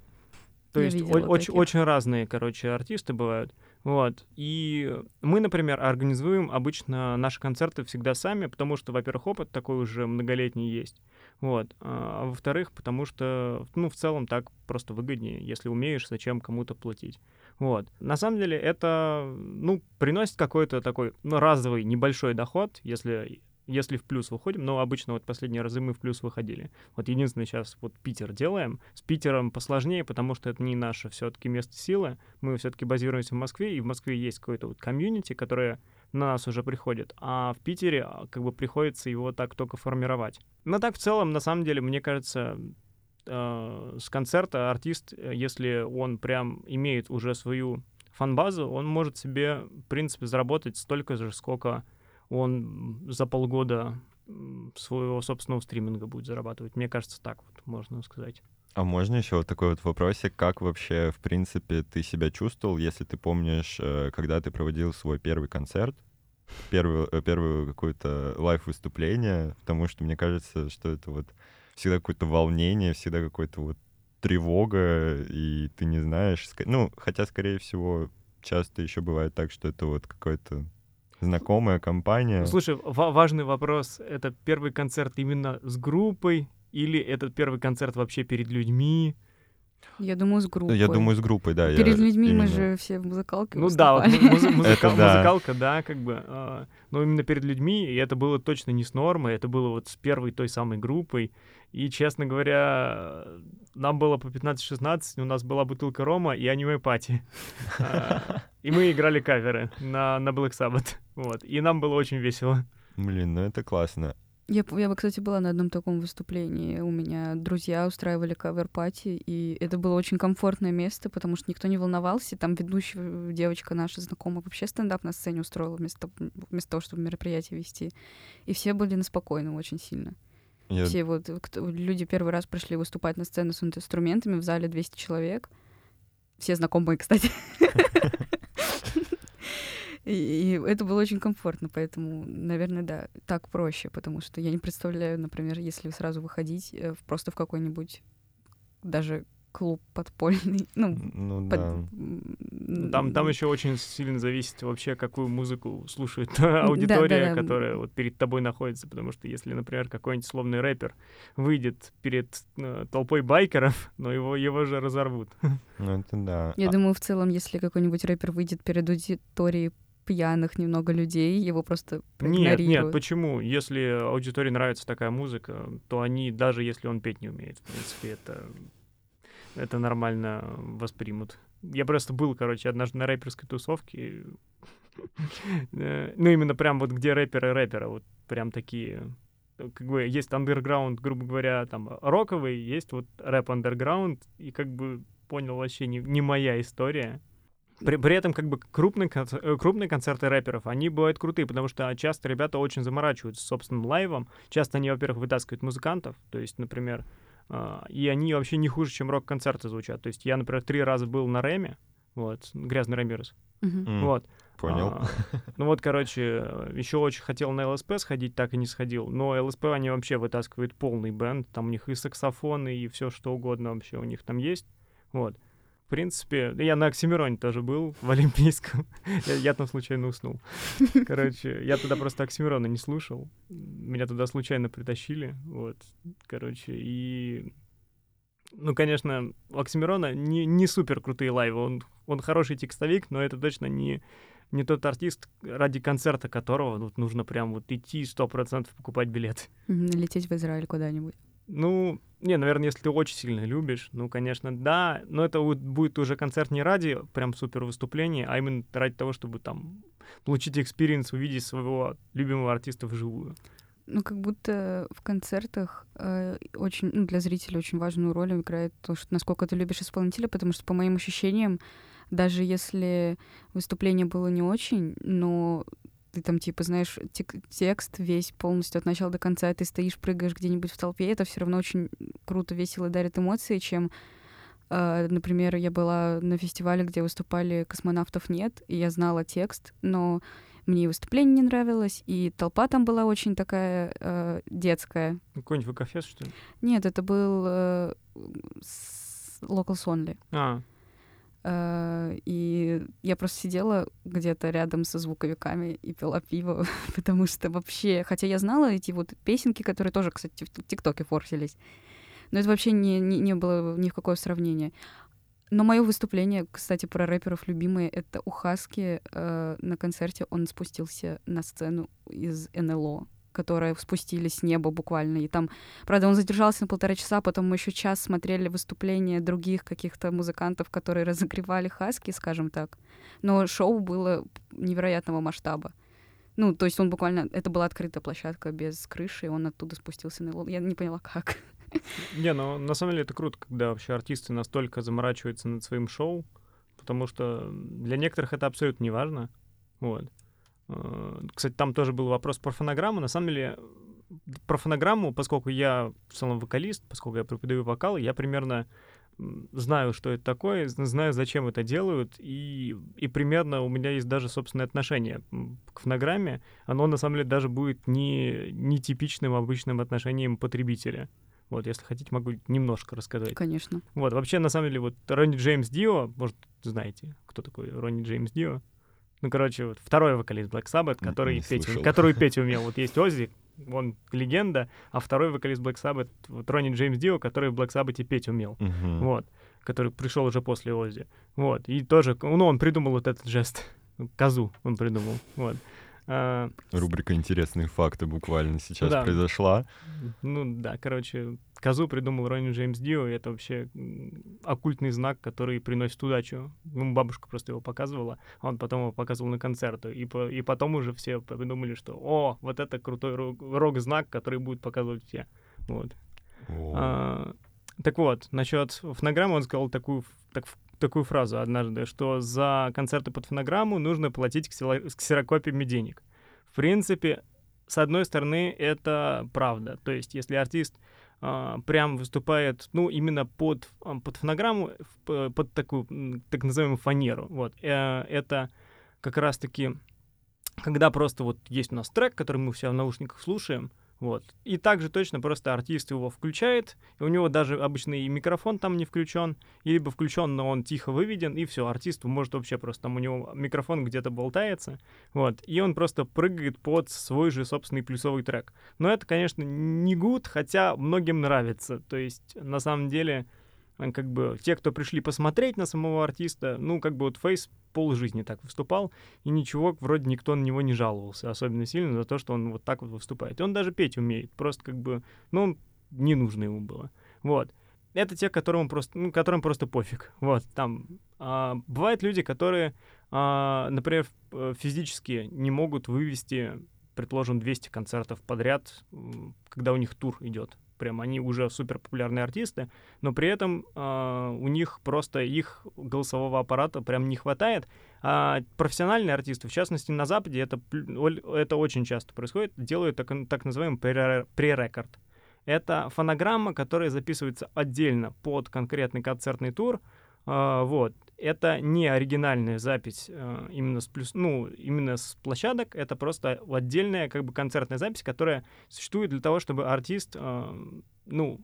То Я есть очень, очень разные, короче, артисты бывают. Вот. И мы, например, организуем обычно наши концерты всегда сами, потому что, во-первых, опыт такой уже многолетний есть. Вот. А во-вторых, потому что, ну, в целом так просто выгоднее. Если умеешь, зачем кому-то платить. Вот. На самом деле это, ну, приносит какой-то такой, ну, разовый небольшой доход, если если в плюс выходим, но обычно вот последние разы мы в плюс выходили. Вот единственное сейчас вот Питер делаем. С Питером посложнее, потому что это не наше все-таки место силы. Мы все-таки базируемся в Москве, и в Москве есть какое-то вот комьюнити, которое на нас уже приходит, а в Питере а, как бы приходится его так только формировать. Но так в целом, на самом деле, мне кажется, э, с концерта артист, если он прям имеет уже свою фан-базу, он может себе, в принципе, заработать столько же, сколько он за полгода своего собственного стриминга будет зарабатывать. Мне кажется, так вот можно сказать. А можно еще вот такой вот вопросик, как вообще, в принципе, ты себя чувствовал, если ты помнишь, э, когда ты проводил свой первый концерт, первую, э, первую какое-то лайв-выступление, потому что мне кажется, что это вот всегда какое-то волнение, всегда какое-то вот тревога, и ты не знаешь, ну, хотя, скорее всего, часто еще бывает так, что это вот какой-то знакомая компания. Слушай, важный вопрос. Это первый концерт именно с группой или этот первый концерт вообще перед людьми. Я думаю, с группой. Я думаю, с группой, да. Перед я людьми мы именно- же все в музыкалке Ну да, вот музы- музыка- Это музыкалка, да, как бы. а, но именно перед людьми, и это было точно не с нормой, это было вот с первой той самой группой. И, честно говоря, нам было по 15-16, у нас была бутылка рома и аниме-party. А, И мы играли каверы на, на Black Sabbath. Вот. И нам было очень весело. Блин, ну это классно. Я, я бы, кстати, была на одном таком выступлении. У меня друзья устраивали cover party, и это было очень комфортное место, потому что никто не волновался. Там ведущая девочка наша знакомая вообще стендап на сцене устроила вместо, вместо того, чтобы мероприятие вести. И все были на спокойном очень сильно. Я- Все вот кто- люди первый раз пришли выступать на сцену с инструментами, в зале 200 человек. Все знакомые, кстати. И, и это было очень комфортно, поэтому, наверное, да, так проще, потому что я не представляю, например, если сразу выходить э, просто в какой-нибудь даже клуб подпольный, ну, Ну под- да. Там, там еще очень сильно зависит вообще, какую музыку слушает аудитория, да-да. которая вот перед тобой находится. Потому что если, например, какой-нибудь словный рэпер выйдет перед э, толпой байкеров, но его, его же разорвут. Ну это да. Я А- думаю, в целом, если какой-нибудь рэпер выйдет перед аудиторией пьяных немного людей, его просто Нет, нет, почему? Если аудитории нравится такая музыка, то они, даже если он петь не умеет, в принципе, это, это нормально воспримут. Я просто был, короче, однажды на рэперской тусовке. Э, Ну, именно прям вот где рэперы рэпера, вот прям такие. Как бы есть андерграунд, грубо говоря, там роковый, есть вот рэп андерграунд, и как бы понял вообще не, не моя история. При, при этом как бы крупные, э, крупные концерты рэперов, они бывают крутые, потому что часто ребята очень заморачиваются с собственным лайвом. Часто они, во-первых, вытаскивают музыкантов, то есть, например, а, и они вообще не хуже, чем рок-концерты звучат. То есть я, например, три раза был на Рэме, вот, грязный Мгм. М, вот. Понял. А, ну вот, короче, еще очень хотел на ЛСП сходить, так и не сходил. Но ЛСП они вообще вытаскивают полный бенд. Там у них и саксофоны, и все что угодно вообще у них там есть. Вот. В принципе, я на Оксимироне тоже был, в Олимпийском. я, я там случайно уснул. Короче, я тогда просто Оксимирона не слушал. Меня туда случайно притащили. Вот. Короче, и... Ну, конечно, у Оксимирона не, не супер крутые лайвы. Он, он хороший текстовик, но это точно не, не тот артист, ради концерта которого вот, нужно прям вот идти сто процентов покупать билет. Лететь в Израиль куда-нибудь. Ну, не, наверное, если ты очень сильно любишь, ну, конечно, да, но это будет уже концерт не ради прям супер выступления, а именно ради того, чтобы там получить experience, увидеть своего любимого артиста вживую. Ну, как будто в концертах э, очень, ну, для зрителя очень важную роль играет то, что насколько ты любишь исполнителя, потому что, по моим ощущениям, даже если выступление было не очень, но ты там, типа, знаешь, тек- текст весь полностью от начала до конца, ты стоишь, прыгаешь где-нибудь в толпе, это все равно очень круто, весело дарит эмоции, чем, э, например, я была на фестивале, где выступали «Космонавтов нет», и я знала текст, но мне и выступление не нравилось, и толпа там была очень такая э, детская. Ну, Какой-нибудь ВКФест, что ли? Нет, это был э, с- Locals Only. А, и я просто сидела где-то рядом со звуковиками и пила пиво, потому что вообще... Хотя я знала эти вот песенки, которые тоже, кстати, в ТикТоке форсились, но это вообще не, не, не было ни в какое сравнение. Но мое выступление, кстати, про рэперов любимое, это у Хаски э, на концерте он спустился на сцену из НЛО, которые спустились с неба буквально. И там, правда, он задержался на полтора часа, потом мы еще час смотрели выступления других каких-то музыкантов, которые разогревали Хаски, скажем так. Но шоу было невероятного масштаба. Ну, то есть он буквально... Это была открытая площадка без крыши, и он оттуда спустился на. Я не поняла, как. Не, ну на самом деле это круто, когда вообще артисты настолько заморачиваются над своим шоу, потому что для некоторых это абсолютно не важно. Вот. Э, Кстати, там тоже был вопрос про фонограмму. На самом деле, про фонограмму, поскольку я в целом вокалист, поскольку я преподаю вокал, я примерно знаю, что это такое, знаю, зачем это делают, и, и примерно у меня есть даже собственное отношение к фонограмме. Оно, на самом деле, даже будет не, не типичным обычным отношением потребителя. Вот, если хотите, могу немножко рассказать. Конечно. Вот, вообще, на самом деле, вот Ронни Джеймс Дио, может, знаете, кто такой Ронни Джеймс Дио? Ну, короче, вот второй вокалист Black Sabbath, который не петь, слышал. который петь умел. Вот есть Оззи, он легенда, а второй вокалист Black Sabbath, вот Ронни Джеймс Дио, который в Black Sabbath петь умел, Мгм. вот, который пришел уже после Оззи, вот, и тоже, ну, он придумал вот этот жест, козу он придумал, вот. А, Рубрика «Интересные факты» буквально сейчас Да. произошла. Ну да, короче, козу придумал Ронни Джеймс Дио, и это вообще оккультный знак, который приносит удачу. Ему бабушка просто его показывала, а он потом его показывал на концерту. И, по- и потом уже все придумали, что «О, вот это крутой рок- рок-знак, который будет показывать все». Вот. О, А, так вот, насчет фонограммы он сказал такую, так, такую фразу однажды, что за концерты под фонограмму нужно платить ксерокопиями денег. В принципе, с одной стороны, это правда. То есть, если артист а, прям выступает, ну, именно под, а, под фонограмму, под такую, так называемую фанеру, вот, э, это как раз-таки, когда просто вот есть у нас трек, который мы все в наушниках слушаем, вот. И также точно просто артист его включает, и у него даже обычно и микрофон там не включен, либо включен, но он тихо выведен, и все, артист может вообще просто там у него микрофон где-то болтается, вот, и он просто прыгает под свой же собственный плюсовый трек. Но это, конечно, не гуд, хотя многим нравится. То есть, на самом деле, как бы те, кто пришли посмотреть на самого артиста, ну, как бы вот Фейс полжизни так выступал, и ничего, вроде никто на него не жаловался особенно сильно за то, что он вот так вот выступает. И он даже петь умеет, просто как бы, ну, не нужно ему было. Вот. Это те, которым просто, ну, которым просто пофиг. Вот, там. А, бывают люди, которые, а, например, э, физически не могут вывести, предположим, 200 концертов подряд, когда у них тур идет. Прям они уже супер популярные артисты, но при этом а, у них просто их голосового аппарата прям не хватает. А профессиональные артисты, в частности на Западе, это, это очень часто происходит, делают так, так называемый пре- пререкорд. Это фонограмма, которая записывается отдельно под конкретный концертный тур. А, вот. Это не оригинальная запись а, именно с плюс, ну, именно с площадок. Это просто отдельная как бы концертная запись, которая существует для того, чтобы артист, а, ну,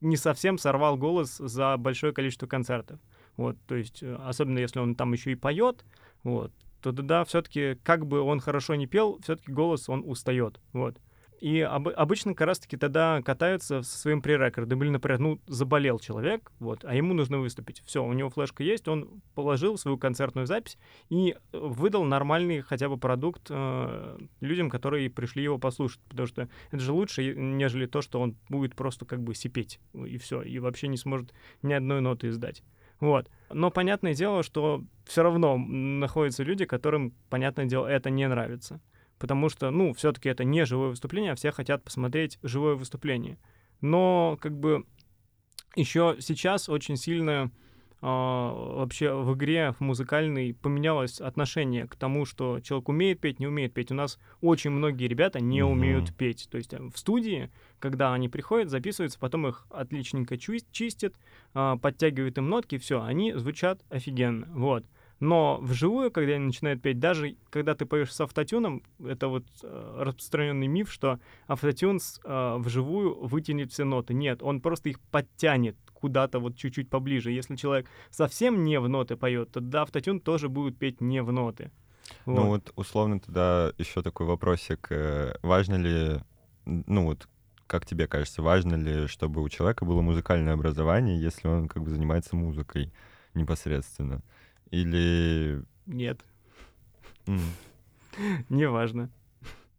не совсем сорвал голос за большое количество концертов. Вот, то есть, э, особенно если он там еще и поет, вот, то тогда все-таки, как бы он хорошо не пел, все-таки голос он устает. Вот. И об- обычно как раз-таки тогда катаются со своим пререкордом. Или, например, ну, заболел человек, вот, а ему нужно выступить. Все, у него флешка есть, он положил свою концертную запись и э, выдал нормальный хотя бы продукт э, людям, которые пришли его послушать. Потому что это же лучше, нежели то, что он будет просто как бы сипеть, и все, и вообще не сможет ни одной ноты издать. Вот. Но понятное дело, что все равно находятся люди, которым, понятное дело, это не нравится. Потому что, ну, все-таки это не живое выступление, а все хотят посмотреть живое выступление. Но, как бы, еще сейчас очень сильно а, вообще в игре, в музыкальной, поменялось отношение к тому, что человек умеет петь, не умеет петь. У нас очень многие ребята не Мгм. умеют петь. То есть э, в студии, когда они приходят, записываются, потом их отличненько чистят, а, подтягивают им нотки, все, они звучат офигенно. Вот. Но вживую, когда они начинают петь, даже когда ты поешь с автотюном, это вот э, распространенный миф, что автотюн э, вживую вытянет все ноты. Нет, он просто их подтянет куда-то вот чуть-чуть поближе. Если человек совсем не в ноты поет, тогда автотюн тоже будет петь не в ноты. Ну вот условно тогда еще такой вопросик. э, Важно ли, ну вот, как тебе кажется, важно ли, чтобы у человека было музыкальное образование, если он как бы занимается музыкой непосредственно? Или... Нет, м, неважно.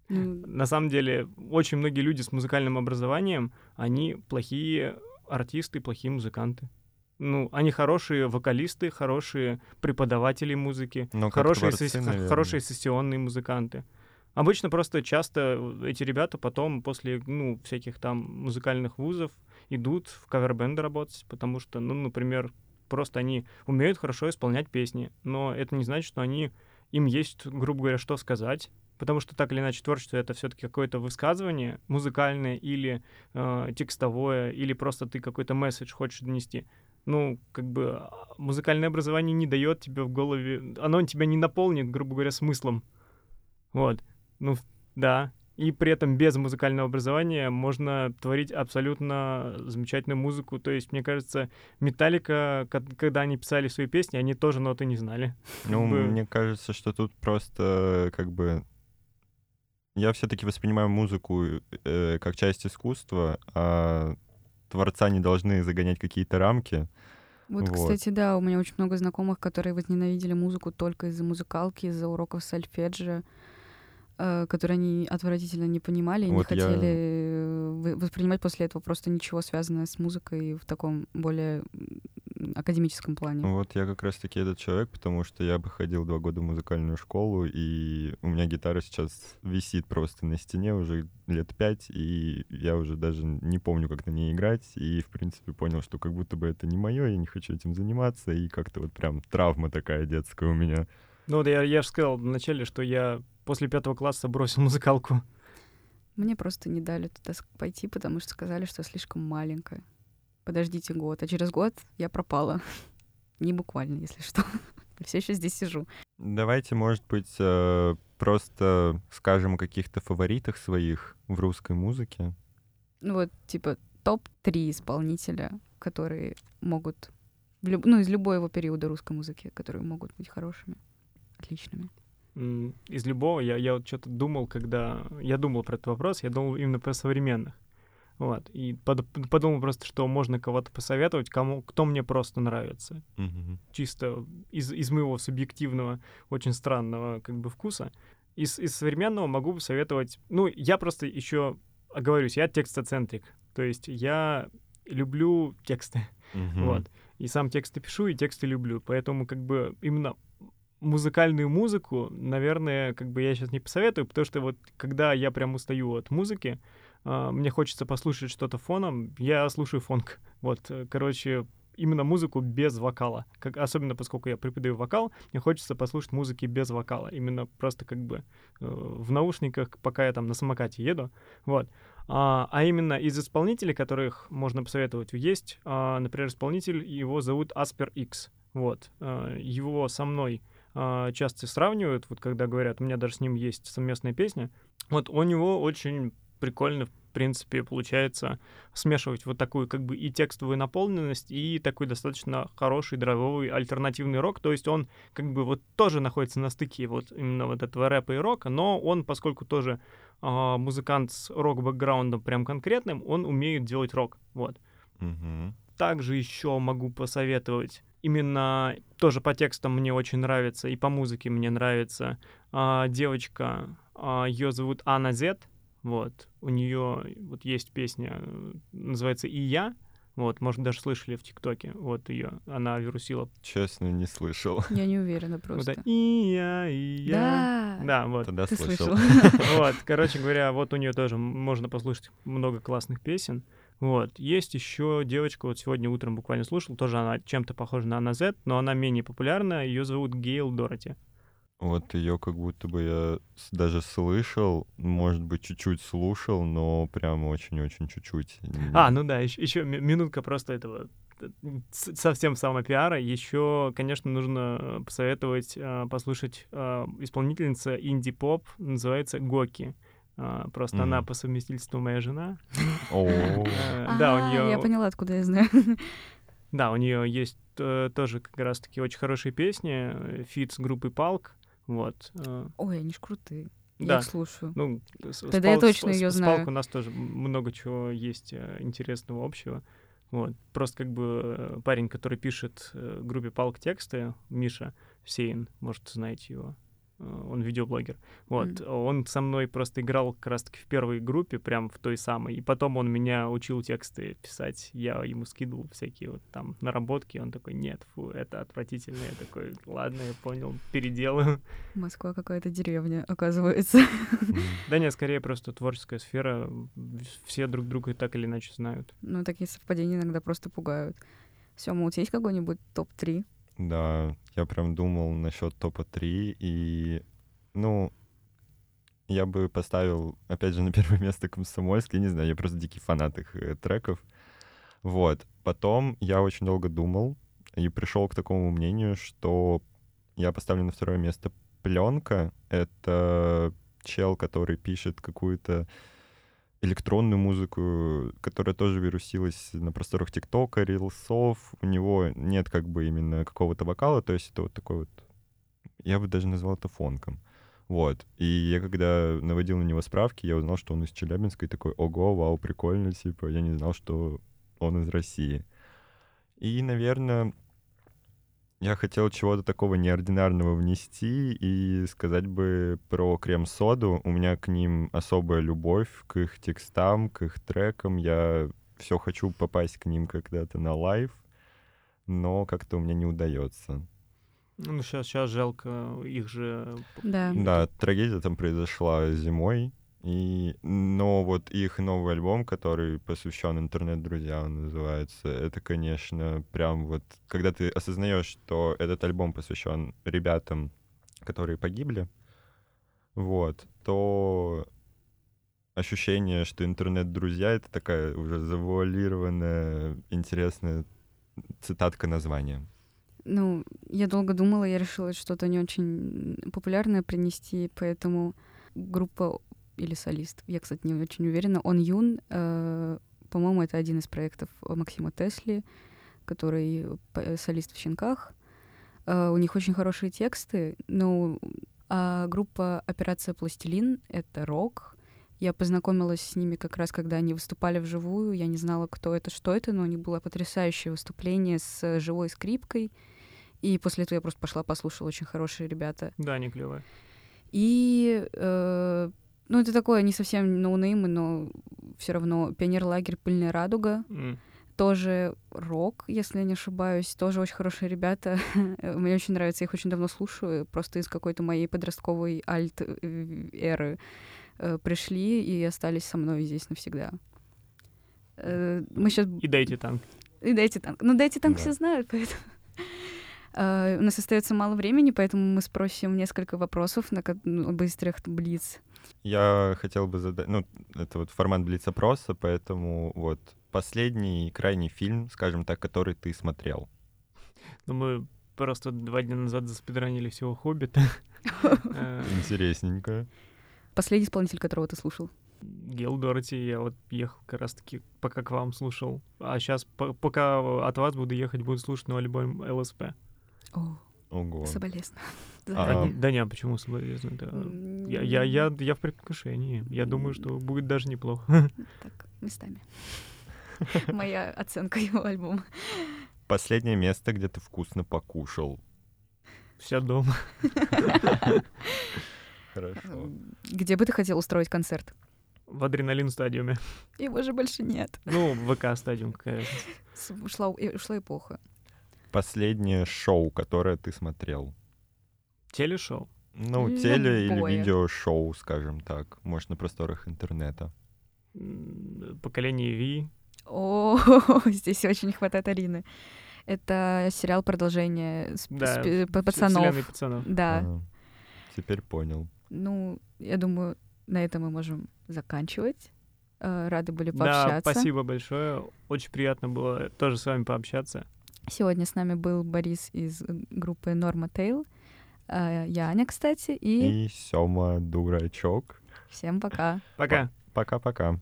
Ну, На самом деле, очень многие люди с музыкальным образованием, они плохие артисты, плохие музыканты. Ну, они хорошие вокалисты, хорошие преподаватели музыки, Ну, как хорошие, творцы, сес- хорошие сессионные музыканты. Обычно просто часто эти ребята потом после, ну, всяких там музыкальных вузов идут в кавербенды работать, потому что, ну, например, просто они умеют хорошо исполнять песни, но это не значит, что они, им есть, грубо говоря, что сказать, потому что так или иначе творчество — это все-таки какое-то высказывание музыкальное или э, текстовое, или просто ты какой-то месседж хочешь донести. Ну, как бы а, музыкальное образование не дает тебе в голове, оно тебя не наполнит, грубо говоря, смыслом. Вот. Ну, да. И при этом без музыкального образования можно творить абсолютно замечательную музыку. То есть, мне кажется, Металлика, ко- когда они писали свои песни, они тоже ноты не знали. Ну, мне кажется, что тут просто как бы я все-таки воспринимаю музыку э, как часть искусства, а творца не должны загонять какие-то рамки. Вот, Вот. кстати, да, у меня очень много знакомых, которые возненавидели музыку только из-за музыкалки, из-за уроков сольфеджио, э, которые они отвратительно не понимали и не Вот я- хотели э, вы- воспринимать после этого просто ничего связанное с музыкой в таком более академическом плане. Вот я как раз-таки этот человек, потому что я бы ходил два года в музыкальную школу, и у меня гитара сейчас висит просто на стене уже лет пять, и я уже даже не помню, как на ней играть, и, в принципе, понял, что как будто бы это не мое, я не хочу этим заниматься, и как-то вот прям травма такая детская у меня. Ну, вот я, я же сказал вначале, что я после пятого класса бросил музыкалку. Мне просто не дали туда пойти, потому что сказали, что слишком маленькая. Подождите год. А через год я пропала. Не буквально, если что. Все еще здесь сижу. Давайте, может быть, э, просто скажем о каких-то фаворитах своих в русской музыке. Ну вот, типа, топ-3 исполнителя, которые могут... в люб- Ну, из любого периода русской музыки, которые могут быть хорошими, отличными. Из любого, я, я вот что-то думал, когда... Я думал про этот вопрос, я думал именно про современных. Вот. И под- подумал просто, что можно кого-то посоветовать, кому, кто мне просто нравится. Мгм. чисто из, из моего субъективного, очень странного как бы вкуса. Из, из современного могу посоветовать... Ну, я просто еще оговорюсь, я текстоцентрик. То есть я люблю тексты, Мгм. вот. И сам тексты пишу, и тексты люблю. Поэтому как бы именно музыкальную музыку, наверное, как бы я сейчас не посоветую, потому что вот когда я прям устаю от музыки, а, мне хочется послушать что-то фоном, я слушаю фонк. Вот, э, короче, именно музыку без вокала. Как, особенно поскольку я преподаю вокал, мне хочется послушать музыки без вокала. Именно просто как бы э, в наушниках, пока я там на самокате еду. Вот. А, а именно из исполнителей, которых можно посоветовать, есть, а, например, исполнитель, его зовут Аспер X. Вот. А, его со мной часто сравнивают, вот когда говорят, у меня даже с ним есть совместная песня. Вот у него очень прикольно, в принципе, получается смешивать вот такую как бы и текстовую наполненность, и такой достаточно хороший драйвовый альтернативный рок. То есть он как бы вот тоже находится на стыке вот именно вот этого рэпа и рока, но он, поскольку тоже а, музыкант с рок-бэкграундом прям конкретным, он умеет делать рок. Вот. Мгм. Также еще могу посоветовать. Именно тоже по текстам мне очень нравится, и по музыке мне нравится а, девочка, ее зовут Анна Зет. Вот. У нее вот есть песня, называется «И я». Вот, может, даже слышали в ТикТоке. Вот ее. Она вирусила. Честно, не слышал. Я не уверена Вот просто. это «И я, и я». Да, Да, вот. Тогда ты слышал. слышал. Вот, короче говоря, вот у нее тоже можно послушать много классных песен. Вот. Есть еще девочка, вот сегодня утром буквально слушал, тоже она чем-то похожа на Анна Зет, но она менее популярна, ее зовут Гейл Дороти. Вот ее как будто бы я даже слышал, может быть, чуть-чуть слушал, но прям очень-очень чуть-чуть. А, ну да, еще, минутка просто этого э, совсем самопиара. Еще, конечно, нужно посоветовать э, послушать э, исполнительница инди-поп, называется Гоки. Просто она Мгм. по совместительству моя жена. О, Э, Да, у А, нее Я поняла, откуда я знаю. Да, у нее есть э, тоже как раз-таки очень хорошие песни, э, feat с группой Палк, вот. Ой, они ж крутые. Я Да. их слушаю. ну, с, с Тогда я Палк- точно с- с знаю. Палк у нас тоже много чего есть интересного общего. Вот. Просто как бы парень, который пишет группе Палк тексты, Миша Сейн, может, знаете его. Э, Он видеоблогер. Вот. Мгм. Он со мной просто играл как раз-таки в первой группе, прям в той самой. И потом он меня учил тексты писать. Я ему скидывал всякие вот там наработки. Он такой, нет, фу, это отвратительно. Я такой, ладно, я понял, переделаю. Москва какая-то деревня, оказывается. Да нет, скорее просто творческая сфера. Все друг друга так или иначе знают. Ну, такие совпадения иногда просто пугают. Сёма, у тебя есть какой-нибудь топ-3? Да, я прям думал насчет топа 3, и, ну, я бы поставил, опять же, на первое место Комсомольск, я не знаю, я просто дикий фанат их э, треков. Вот. Потом я очень долго думал и пришел к такому мнению, что я поставлю на второе место пленка. Это чел, который пишет какую-то электронную музыку, которая тоже вирусилась на просторах ТикТока, рилсов. У него нет как бы именно какого-то вокала, то есть это вот такой вот... Я бы даже назвал это фонком. Вот. И я когда наводил на него справки, я узнал, что он из Челябинска, и такой, ого, вау, прикольно, типа, я не знал, что он из России. И, наверное, я хотел чего-то такого неординарного внести и сказать бы про крем-соду. У меня к ним особая любовь, к их текстам, к их трекам. Я все хочу попасть к ним когда-то на live, но как-то у меня не удается. Ну, сейчас, сейчас жалко, их же... Да. Да, трагедия там произошла зимой, и, но вот их новый альбом, который посвящен интернет-друзьям, называется, это, конечно, прям вот, когда ты осознаешь, что этот альбом посвящен ребятам, которые погибли, вот, то ощущение, что интернет-друзья — это такая уже завуалированная, интересная цитатка названия. Ну, я долго думала, я решила что-то не очень популярное принести, поэтому группа или солист, я, кстати, не очень уверена, Он Юн, э, по-моему, это один из проектов Максима Тесли, который солист в «Щенках». Э, у них очень хорошие тексты, но а группа «Операция Пластилин» — это рок. Я познакомилась с ними как раз, когда они выступали вживую. Я не знала, кто это, что это, но у них было потрясающее выступление с живой скрипкой — и после этого я просто пошла послушала очень хорошие ребята. Да, они клевые. И э, ну, это такое не совсем ноунеймы, но все равно пионер-лагерь Пыльная радуга. Mm. Тоже рок, если я не ошибаюсь. Тоже очень хорошие ребята. Мне очень нравится, я их очень давно слушаю. Просто из какой-то моей подростковой альт-эры э, пришли и остались со мной здесь навсегда. Э, мы сейчас... И дайте танк. И дайте танк. Ну, дайте танк Да. все знают, поэтому... Э, У нас остается мало времени, поэтому мы спросим несколько вопросов на ну, быстрых блиц. Я хотел бы задать, ну, это вот формат блиц-опроса, поэтому вот последний и крайний фильм, скажем так, который ты смотрел. Ну, мы просто два дня назад заспидранили всего «Хоббита». Э, Интересненько. Последний исполнитель, которого ты слушал. Гел Дороти, я вот ехал как раз-таки, пока к вам слушал. А сейчас, пока от вас буду ехать, буду слушать новый альбом ЛСП. О, Ого. соболезную. А, Да, не- да не, а почему соболезную? Да. Я, я, я, я в предвкушении. Я думаю, что будет даже неплохо. Так, местами. Моя оценка его альбома. Последнее место, где ты вкусно покушал. Вся дома. Хорошо. Где бы ты хотел устроить концерт? В адреналин стадиуме. Его же больше нет. Ну, ВК стадиум С- Ушла, и- ушла эпоха. Последнее шоу, которое ты смотрел. Телешоу. Ну, теле или Любое. видеошоу, скажем так. Может, на просторах интернета. Поколение Ви. О, здесь очень не хватает Арины. Это сериал продолжение с- Да, с- пацанов. пацанов. Да. Ага. Теперь понял. Ну, я думаю, на этом мы можем заканчивать. Э, Рады были Да, пообщаться. спасибо большое. Очень приятно было тоже с вами пообщаться. Сегодня с нами был Борис из э, группы Норма Тейл. Э, Я Аня, кстати, и И Сёма Дурачок. всем пока. Пока. Пока-пока.